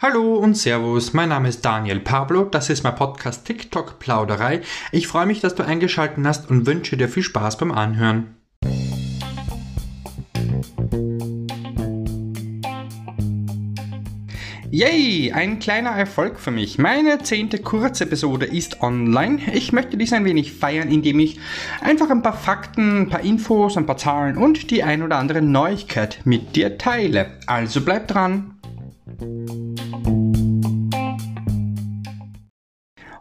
Hallo und Servus, mein Name ist Daniel Pablo, das ist mein Podcast TikTok Plauderei. Ich freue mich, dass du eingeschaltet hast und wünsche dir viel Spaß beim Anhören. Yay, ein kleiner Erfolg für mich. Meine zehnte Kurzepisode ist online. Ich möchte dies ein wenig feiern, indem ich einfach ein paar Fakten, ein paar Infos, ein paar Zahlen und die ein oder andere Neuigkeit mit dir teile. Also bleib dran.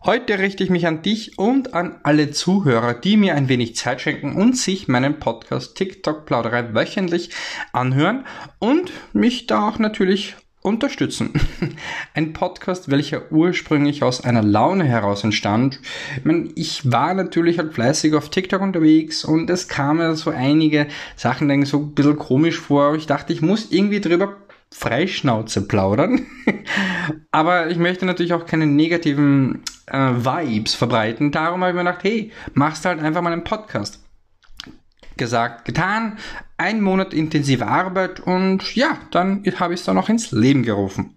Heute richte ich mich an dich und an alle Zuhörer, die mir ein wenig Zeit schenken und sich meinen Podcast TikTok Plauderei wöchentlich anhören und mich da auch natürlich unterstützen. Ein Podcast, welcher ursprünglich aus einer Laune heraus entstand. Ich, meine, ich war natürlich halt fleißig auf TikTok unterwegs und es kamen so einige Sachen so ein bisschen komisch vor. Ich dachte, ich muss irgendwie drüber Freischnauze plaudern. Aber ich möchte natürlich auch keine negativen äh, Vibes verbreiten. Darum habe ich mir gedacht, hey, machst halt einfach mal einen Podcast. Gesagt, getan. Ein Monat intensive Arbeit und ja, dann habe ich es dann noch ins Leben gerufen.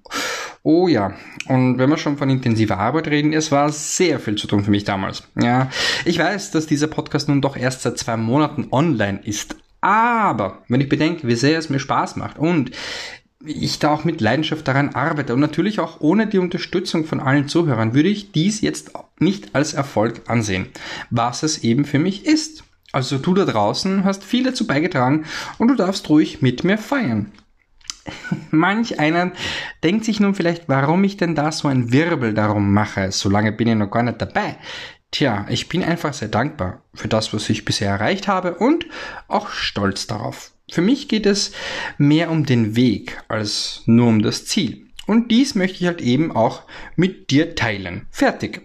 Oh ja, und wenn wir schon von intensiver Arbeit reden, es war sehr viel zu tun für mich damals. Ja, ich weiß, dass dieser Podcast nun doch erst seit zwei Monaten online ist. Aber wenn ich bedenke, wie sehr es mir Spaß macht und ich da auch mit Leidenschaft daran arbeite und natürlich auch ohne die Unterstützung von allen Zuhörern würde ich dies jetzt nicht als Erfolg ansehen, was es eben für mich ist. Also du da draußen hast viel dazu beigetragen und du darfst ruhig mit mir feiern. Manch einer denkt sich nun vielleicht, warum ich denn da so ein Wirbel darum mache. Solange bin ich noch gar nicht dabei. Tja, ich bin einfach sehr dankbar für das, was ich bisher erreicht habe und auch stolz darauf. Für mich geht es mehr um den Weg als nur um das Ziel. Und dies möchte ich halt eben auch mit dir teilen. Fertig.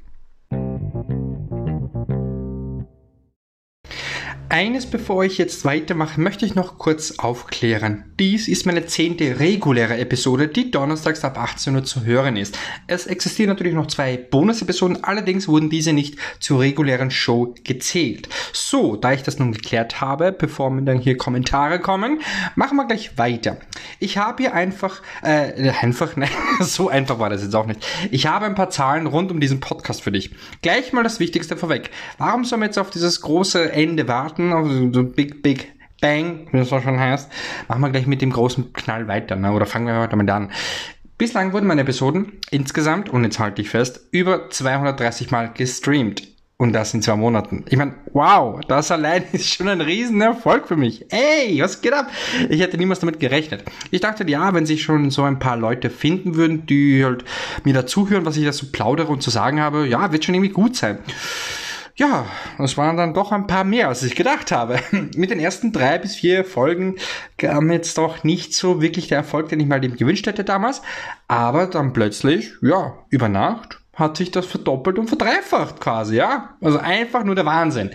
Eines bevor ich jetzt weitermache, möchte ich noch kurz aufklären. Dies ist meine zehnte reguläre Episode, die donnerstags ab 18 Uhr zu hören ist. Es existieren natürlich noch zwei Bonus-Episoden, allerdings wurden diese nicht zur regulären Show gezählt. So, da ich das nun geklärt habe, bevor mir dann hier Kommentare kommen, machen wir gleich weiter. Ich habe hier einfach, äh, einfach, nein, so einfach war das jetzt auch nicht. Ich habe ein paar Zahlen rund um diesen Podcast für dich. Gleich mal das Wichtigste vorweg. Warum soll man jetzt auf dieses große Ende warten? Starten, also so Big Big Bang, wie das so schon heißt, machen wir gleich mit dem großen Knall weiter, ne? oder fangen wir heute damit an. Bislang wurden meine Episoden insgesamt, und jetzt halte ich fest, über 230 Mal gestreamt. Und das in zwei Monaten. Ich meine, wow, das allein ist schon ein Riesenerfolg für mich. Ey, was geht ab? Ich hätte niemals damit gerechnet. Ich dachte, ja, wenn sich schon so ein paar Leute finden würden, die halt mir dazuhören, was ich da so plaudere und zu sagen habe, ja, wird schon irgendwie gut sein. Ja, es waren dann doch ein paar mehr, als ich gedacht habe. Mit den ersten drei bis vier Folgen kam jetzt doch nicht so wirklich der Erfolg, den ich mal dem gewünscht hätte damals. Aber dann plötzlich, ja, über Nacht hat sich das verdoppelt und verdreifacht quasi, ja. Also einfach nur der Wahnsinn.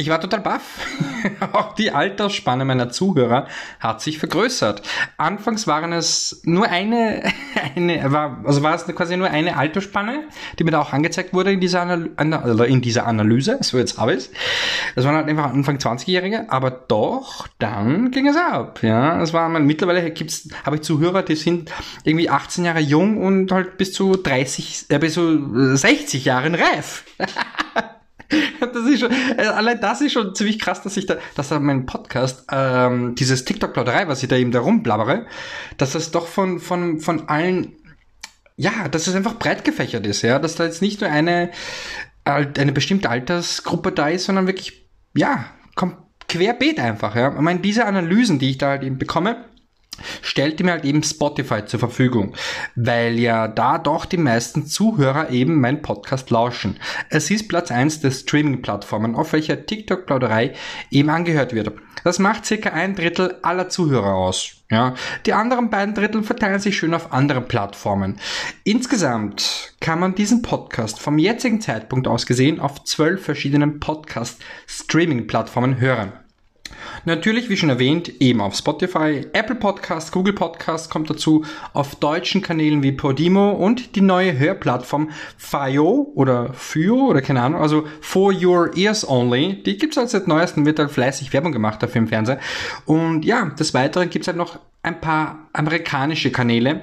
Ich war total baff. Auch die Altersspanne meiner Zuhörer hat sich vergrößert. Anfangs waren es nur eine, eine war, also war es quasi nur eine Altersspanne, die mir da auch angezeigt wurde in dieser, Anal in dieser Analyse. So jetzt habe ich. Das waren halt einfach Anfang 20-Jährige, aber doch, dann ging es ab. Ja, es war, man, mittlerweile gibt's, habe ich Zuhörer, die sind irgendwie 18 Jahre jung und halt bis zu 30, äh, bis zu 60 Jahren reif. das ist schon, äh, allein das ist schon ziemlich krass, dass ich da, dass da mein Podcast, ähm, dieses TikTok-Plauderei, was ich da eben da rumblabbere, dass das doch von, von, von allen, ja, dass es einfach breit gefächert ist, ja, dass da jetzt nicht nur eine, eine bestimmte Altersgruppe da ist, sondern wirklich, ja, kommt querbeet einfach, ja. Ich meine, diese Analysen, die ich da halt eben bekomme, stellte mir halt eben Spotify zur Verfügung, weil ja da doch die meisten Zuhörer eben mein Podcast lauschen. Es ist Platz eins der Streaming-Plattformen, auf welcher TikTok-Plauderei eben angehört wird. Das macht circa ein Drittel aller Zuhörer aus. Ja, die anderen beiden Drittel verteilen sich schön auf andere Plattformen. Insgesamt kann man diesen Podcast vom jetzigen Zeitpunkt aus gesehen auf zwölf verschiedenen Podcast-Streaming-Plattformen hören. Natürlich, wie schon erwähnt, eben auf Spotify, Apple Podcast, Google Podcast kommt dazu, auf deutschen Kanälen wie Podimo und die neue Hörplattform FIO oder FIO oder keine Ahnung, also For Your Ears Only. Die gibt's halt seit neuestem, wird halt fleißig Werbung gemacht dafür im Fernsehen. Und ja, des Weiteren gibt's halt noch ein paar amerikanische Kanäle,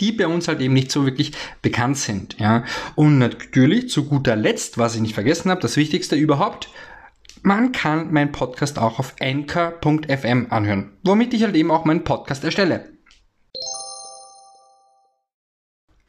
die bei uns halt eben nicht so wirklich bekannt sind, ja. Und natürlich zu guter Letzt, was ich nicht vergessen habe, das Wichtigste überhaupt, man kann meinen Podcast auch auf anchor.fm anhören, womit ich halt eben auch meinen Podcast erstelle.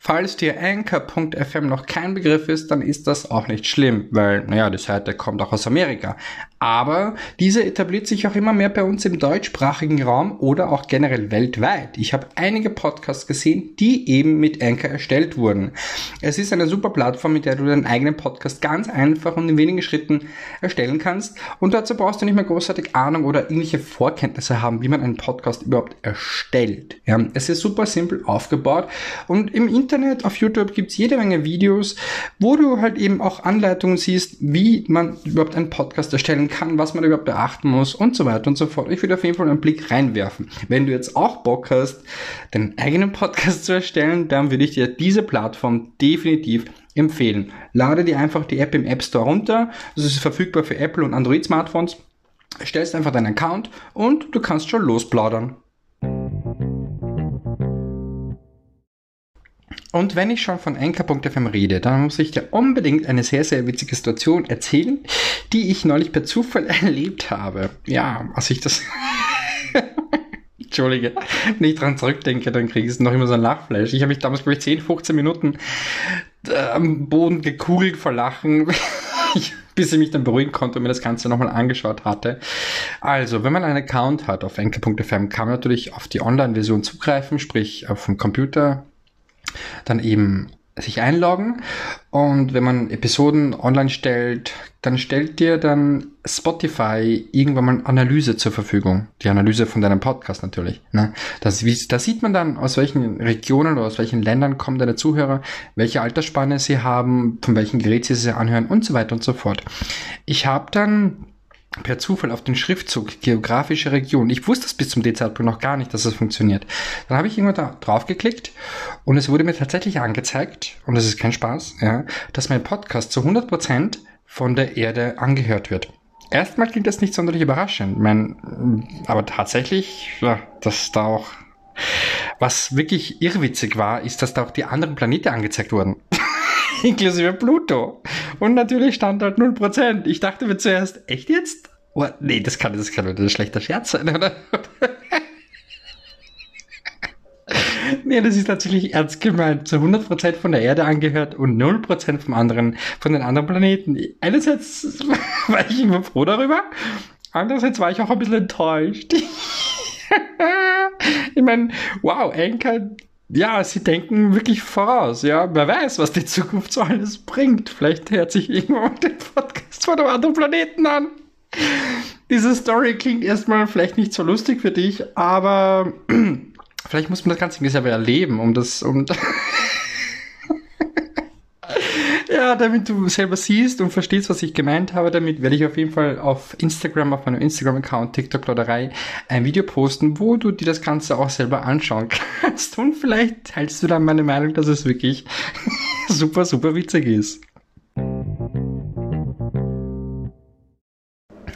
Falls dir Anchor.fm noch kein Begriff ist, dann ist das auch nicht schlimm, weil, naja, die Seite kommt auch aus Amerika. Aber diese etabliert sich auch immer mehr bei uns im deutschsprachigen Raum oder auch generell weltweit. Ich habe einige Podcasts gesehen, die eben mit Anchor erstellt wurden. Es ist eine super Plattform, mit der du deinen eigenen Podcast ganz einfach und in wenigen Schritten erstellen kannst. Und dazu brauchst du nicht mehr großartig Ahnung oder irgendwelche Vorkenntnisse haben, wie man einen Podcast überhaupt erstellt. Ja, es ist super simpel aufgebaut und im Internet Internet, auf YouTube gibt es jede Menge Videos, wo du halt eben auch Anleitungen siehst, wie man überhaupt einen Podcast erstellen kann, was man überhaupt beachten muss und so weiter und so fort. Ich würde auf jeden Fall einen Blick reinwerfen. Wenn du jetzt auch Bock hast, deinen eigenen Podcast zu erstellen, dann würde ich dir diese Plattform definitiv empfehlen. Lade dir einfach die App im App Store runter. Das ist verfügbar für Apple und Android Smartphones. Stellst einfach deinen Account und du kannst schon losplaudern. Und wenn ich schon von Anchor.fm rede, dann muss ich dir unbedingt eine sehr, sehr witzige Situation erzählen, die ich neulich per Zufall erlebt habe. Ja, als ich das... Entschuldige, wenn ich dran zurückdenke, dann kriege ich noch immer so ein Lachfleisch. Ich habe mich damals, glaube ich, 10, 15 Minuten äh, am Boden gekugelt vor Lachen, bis ich mich dann beruhigen konnte und mir das Ganze nochmal angeschaut hatte. Also, wenn man einen Account hat auf enkel.fm, kann man natürlich auf die Online-Version zugreifen, sprich auf dem Computer dann eben sich einloggen und wenn man Episoden online stellt, dann stellt dir dann Spotify irgendwann mal Analyse zur Verfügung. Die Analyse von deinem Podcast natürlich. Ne? Das, da sieht man dann, aus welchen Regionen oder aus welchen Ländern kommen deine Zuhörer, welche Altersspanne sie haben, von welchem Gerät sie sie anhören und so weiter und so fort. Ich habe dann per Zufall auf den Schriftzug geografische Region. Ich wusste es bis zum D-Zeitpunkt noch gar nicht, dass das funktioniert. Dann habe ich irgendwann da drauf geklickt und es wurde mir tatsächlich angezeigt, und das ist kein Spaß, ja, dass mein Podcast zu 100% von der Erde angehört wird. Erstmal klingt das nicht sonderlich überraschend, mein, aber tatsächlich, ja, dass da auch was wirklich irrwitzig war, ist, dass da auch die anderen Planeten angezeigt wurden. Inklusive Pluto. Und natürlich stand halt 0%. Ich dachte mir zuerst, echt jetzt? Oh, nee, das kann, das kann ein schlechter Scherz sein, oder? nee, das ist tatsächlich ernst gemeint. Zu 100% von der Erde angehört und 0% vom anderen, von den anderen Planeten. Einerseits war ich immer froh darüber, andererseits war ich auch ein bisschen enttäuscht. ich meine, wow, Anchor ja, sie denken wirklich voraus. Ja, wer weiß, was die Zukunft so alles bringt. Vielleicht hört sich irgendwann den Podcast von einem anderen Planeten an. Diese Story klingt erstmal vielleicht nicht so lustig für dich, aber vielleicht muss man das Ganze selber erleben, um das, um, ja, damit du selber siehst und verstehst, was ich gemeint habe, damit werde ich auf jeden Fall auf Instagram, auf meinem Instagram-Account TikTok-Plauderei ein Video posten, wo du dir das Ganze auch selber anschauen kannst. Und vielleicht teilst du dann meine Meinung, dass es wirklich super, super witzig ist.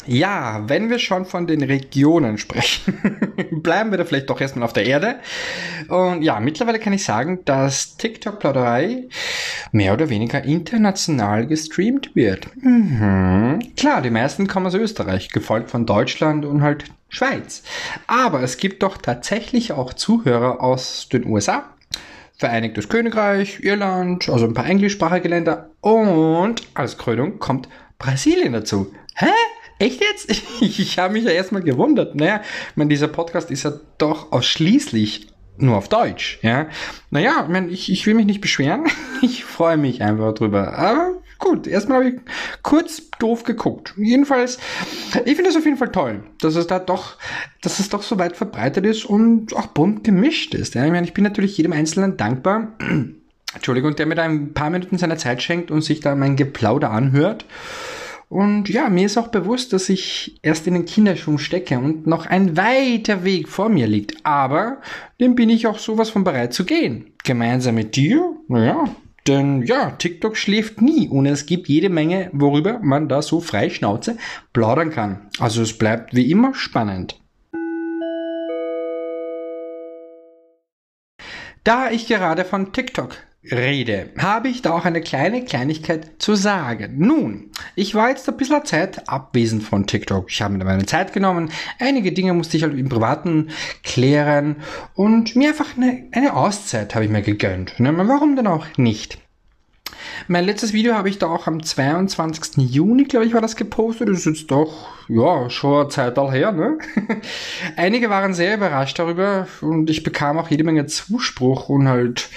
Ja, wenn wir schon von den Regionen sprechen, bleiben wir da vielleicht doch erstmal auf der Erde. Und ja, mittlerweile kann ich sagen, dass TikTok-Plauderei mehr oder weniger international gestreamt wird. Mhm. Klar, die meisten kommen aus Österreich, gefolgt von Deutschland und halt Schweiz. Aber es gibt doch tatsächlich auch Zuhörer aus den USA, Vereinigtes Königreich, Irland, also ein paar englischsprachige Länder und als Krönung kommt Brasilien dazu. Hä? Echt jetzt? Ich, ich habe mich ja erstmal gewundert. Naja, ich meine, dieser Podcast ist ja doch ausschließlich nur auf Deutsch. Ja, naja, ich, mein, ich, ich will mich nicht beschweren. Ich freue mich einfach drüber. Aber gut, erstmal habe ich kurz doof geguckt. Jedenfalls, ich finde es auf jeden Fall toll, dass es da doch, dass es doch so weit verbreitet ist und auch bunt gemischt ist. Ja, ich meine, ich bin natürlich jedem Einzelnen dankbar. Entschuldigung, der mir da ein paar Minuten seiner Zeit schenkt und sich da mein Geplauder anhört. Und ja, mir ist auch bewusst, dass ich erst in den Kinderschuhen stecke und noch ein weiter Weg vor mir liegt. Aber dem bin ich auch sowas von bereit zu gehen. Gemeinsam mit dir? Naja, denn ja, TikTok schläft nie und es gibt jede Menge, worüber man da so frei Schnauze plaudern kann. Also es bleibt wie immer spannend. Da ich gerade von TikTok rede, habe ich da auch eine kleine Kleinigkeit zu sagen. Nun, ich war jetzt ein bisschen Zeit abwesend von TikTok. Ich habe mir meine Zeit genommen. Einige Dinge musste ich halt im Privaten klären und mir einfach eine, eine Auszeit habe ich mir gegönnt. Ne? Warum denn auch nicht? Mein letztes Video habe ich da auch am 22. Juni, glaube ich, war das gepostet. Das ist jetzt doch, ja, schon eine Zeit her, ne? Einige waren sehr überrascht darüber und ich bekam auch jede Menge Zuspruch und halt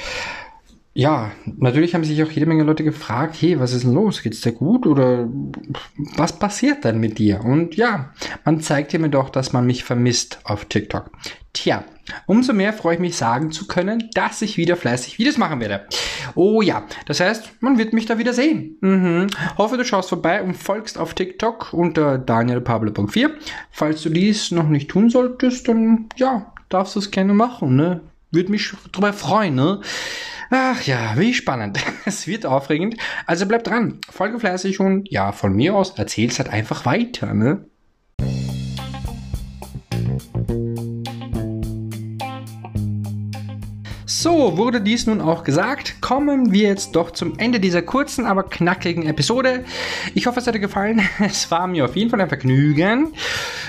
ja, natürlich haben sich auch jede Menge Leute gefragt, hey, was ist denn los? Geht's dir gut oder was passiert denn mit dir? Und ja, man zeigt mir doch, dass man mich vermisst auf TikTok. Tja, umso mehr freue ich mich sagen zu können, dass ich wieder fleißig Videos machen werde. Oh ja, das heißt, man wird mich da wieder sehen. Mhm. Hoffe, du schaust vorbei und folgst auf TikTok unter danielpablo.4. Falls du dies noch nicht tun solltest, dann ja, darfst du es gerne machen, ne? Würde mich darüber freuen, ne? Ach ja, wie spannend. Es wird aufregend. Also bleib dran, folge fleißig und ja, von mir aus erzähl's halt einfach weiter, ne? So, wurde dies nun auch gesagt, kommen wir jetzt doch zum Ende dieser kurzen, aber knackigen Episode. Ich hoffe, es hat dir gefallen. Es war mir auf jeden Fall ein Vergnügen.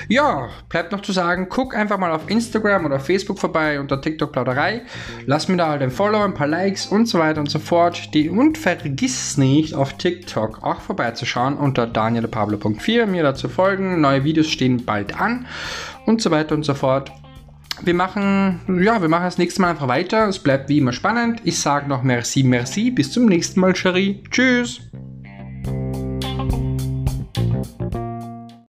Ja, bleibt noch zu sagen, guck einfach mal auf Instagram oder Facebook vorbei unter TikTok Plauderei. Lass mir da halt ein Follow, ein paar Likes und so weiter und so fort. Die, und vergiss nicht, auf TikTok auch vorbeizuschauen unter danielpablo.4, mir dazu folgen. Neue Videos stehen bald an und so weiter und so fort wir machen, ja, wir machen das nächste Mal einfach weiter. Es bleibt wie immer spannend. Ich sage noch merci, merci. Bis zum nächsten Mal, Cherie. Tschüss.